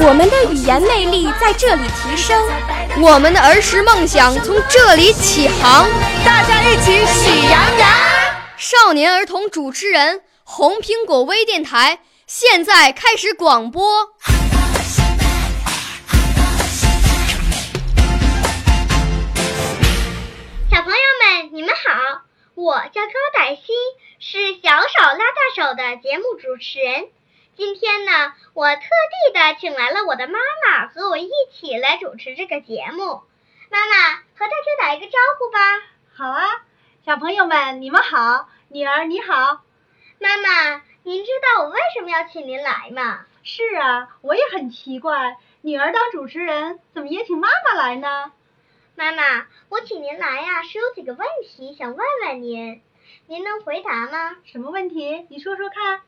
我们的语言魅力在这里提升，我们的儿时梦想从这里起航。大家一起喜羊羊。少年儿童主持人，红苹果微电台。现在开始广播。小朋友们，你们好，我叫高黛西，是小手拉大手的节目主持人。今天呢，我特地的请来了我的妈妈和我一起来主持这个节目。妈妈和大家打一个招呼吧。好啊，小朋友们，你们好，女儿你好，妈妈。您知道我为什么要请您来吗？是啊，我也很奇怪，女儿当主持人，怎么也请妈妈来呢？妈妈，我请您来呀，是有几个问题想问问您，您能回答吗？什么问题？你说说看。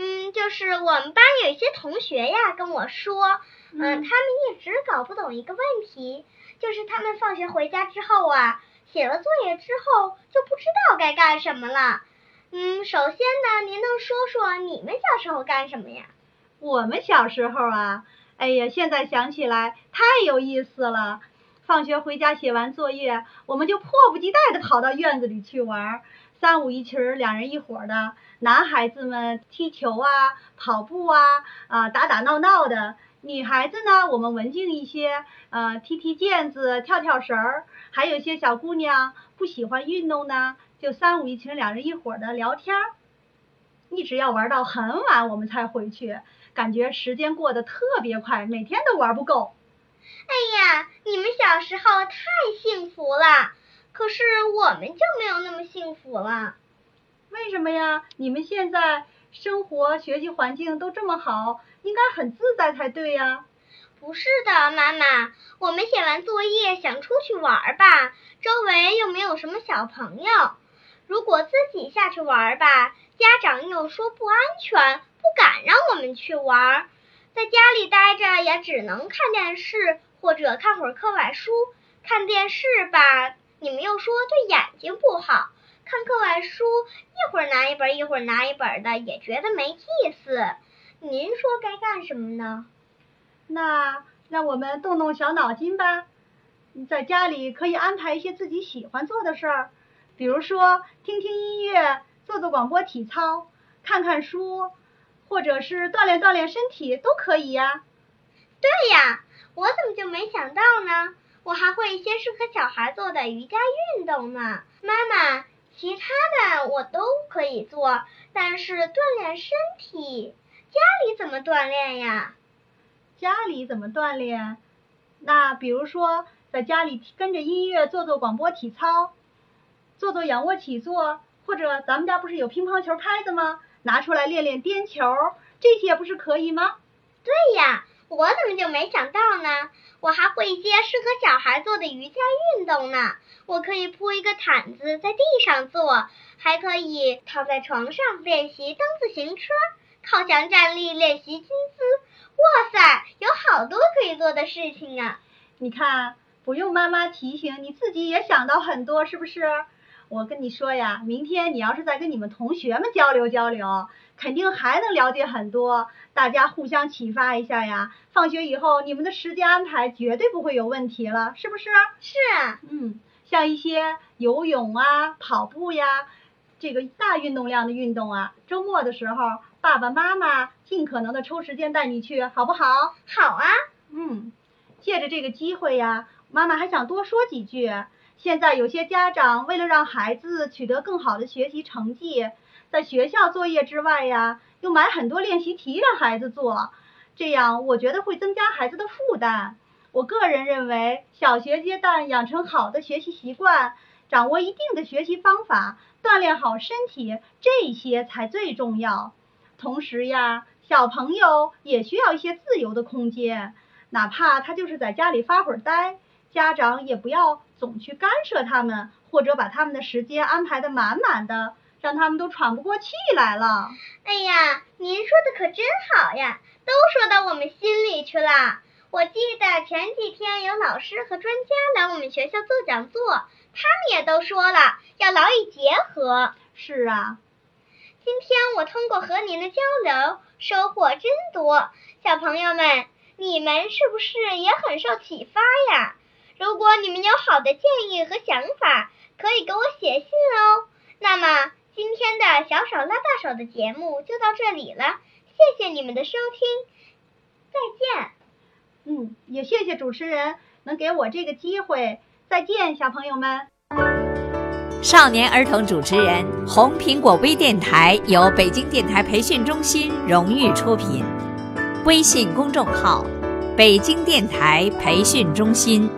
嗯，就是我们班有一些同学呀跟我说，嗯，他们一直搞不懂一个问题，就是他们放学回家之后啊，写了作业之后就不知道该干什么了。嗯，首先呢，您能说说你们小时候干什么呀？我们小时候啊，哎呀，现在想起来太有意思了。放学回家写完作业，我们就迫不及待地跑到院子里去玩，三五一群儿，两人一伙的，男孩子们踢球啊，跑步啊，啊打打闹闹的。女孩子呢，我们文静一些，呃，踢踢毽子，跳跳绳儿。还有些小姑娘不喜欢运动呢。就三五一群，两人一伙的聊天，一直要玩到很晚，我们才回去。感觉时间过得特别快，每天都玩不够。哎呀，你们小时候太幸福了，可是我们就没有那么幸福了。为什么呀？你们现在生活、学习环境都这么好，应该很自在才对呀。不是的，妈妈，我们写完作业想出去玩吧，周围又没有什么小朋友。如果自己下去玩吧，家长又说不安全，不敢让我们去玩。在家里待着也只能看电视或者看会儿课外书。看电视吧，你们又说对眼睛不好；看课外书，一会儿拿一本，一会儿拿一本的，也觉得没意思。您说该干什么呢？那让我们动动小脑筋吧。在家里可以安排一些自己喜欢做的事儿。比如说，听听音乐，做做广播体操，看看书，或者是锻炼锻炼身体，都可以呀。对呀，我怎么就没想到呢？我还会一些适合小孩做的瑜伽运动呢。妈妈，其他的我都可以做，但是锻炼身体，家里怎么锻炼呀？家里怎么锻炼？那比如说，在家里跟着音乐做做广播体操。做做仰卧起坐，或者咱们家不是有乒乓球拍子吗？拿出来练练颠球，这些不是可以吗？对呀，我怎么就没想到呢？我还会一些适合小孩做的瑜伽运动呢。我可以铺一个毯子在地上做，还可以躺在床上练习蹬自行车，靠墙站立练习金姿。哇塞，有好多可以做的事情啊！你看，不用妈妈提醒，你自己也想到很多，是不是？我跟你说呀，明天你要是再跟你们同学们交流交流，肯定还能了解很多，大家互相启发一下呀。放学以后，你们的时间安排绝对不会有问题了，是不是？是啊，嗯，像一些游泳啊、跑步呀，这个大运动量的运动啊，周末的时候，爸爸妈妈尽可能的抽时间带你去，好不好？好啊，嗯，借着这个机会呀，妈妈还想多说几句。现在有些家长为了让孩子取得更好的学习成绩，在学校作业之外呀，又买很多练习题让孩子做，这样我觉得会增加孩子的负担。我个人认为，小学阶段养成好的学习习惯，掌握一定的学习方法，锻炼好身体，这些才最重要。同时呀，小朋友也需要一些自由的空间，哪怕他就是在家里发会儿呆，家长也不要总去干涉他们，或者把他们的时间安排的满满的，让他们都喘不过气来了。哎呀，您说的可真好呀，都说到我们心里去了。我记得前几天有老师和专家来我们学校做讲座，他们也都说了要劳逸结合。是啊。今天我通过和您的交流，收获真多。小朋友们，你们是不是也很受启发呀？如果你们有好的建议和想法，可以给我写信哦。那么今天的小手拉大手的节目就到这里了，谢谢你们的收听，再见。嗯，也谢谢主持人能给我这个机会，再见，小朋友们。少年儿童主持人，红苹果微电台由北京电台培训中心荣誉出品，微信公众号：北京电台培训中心。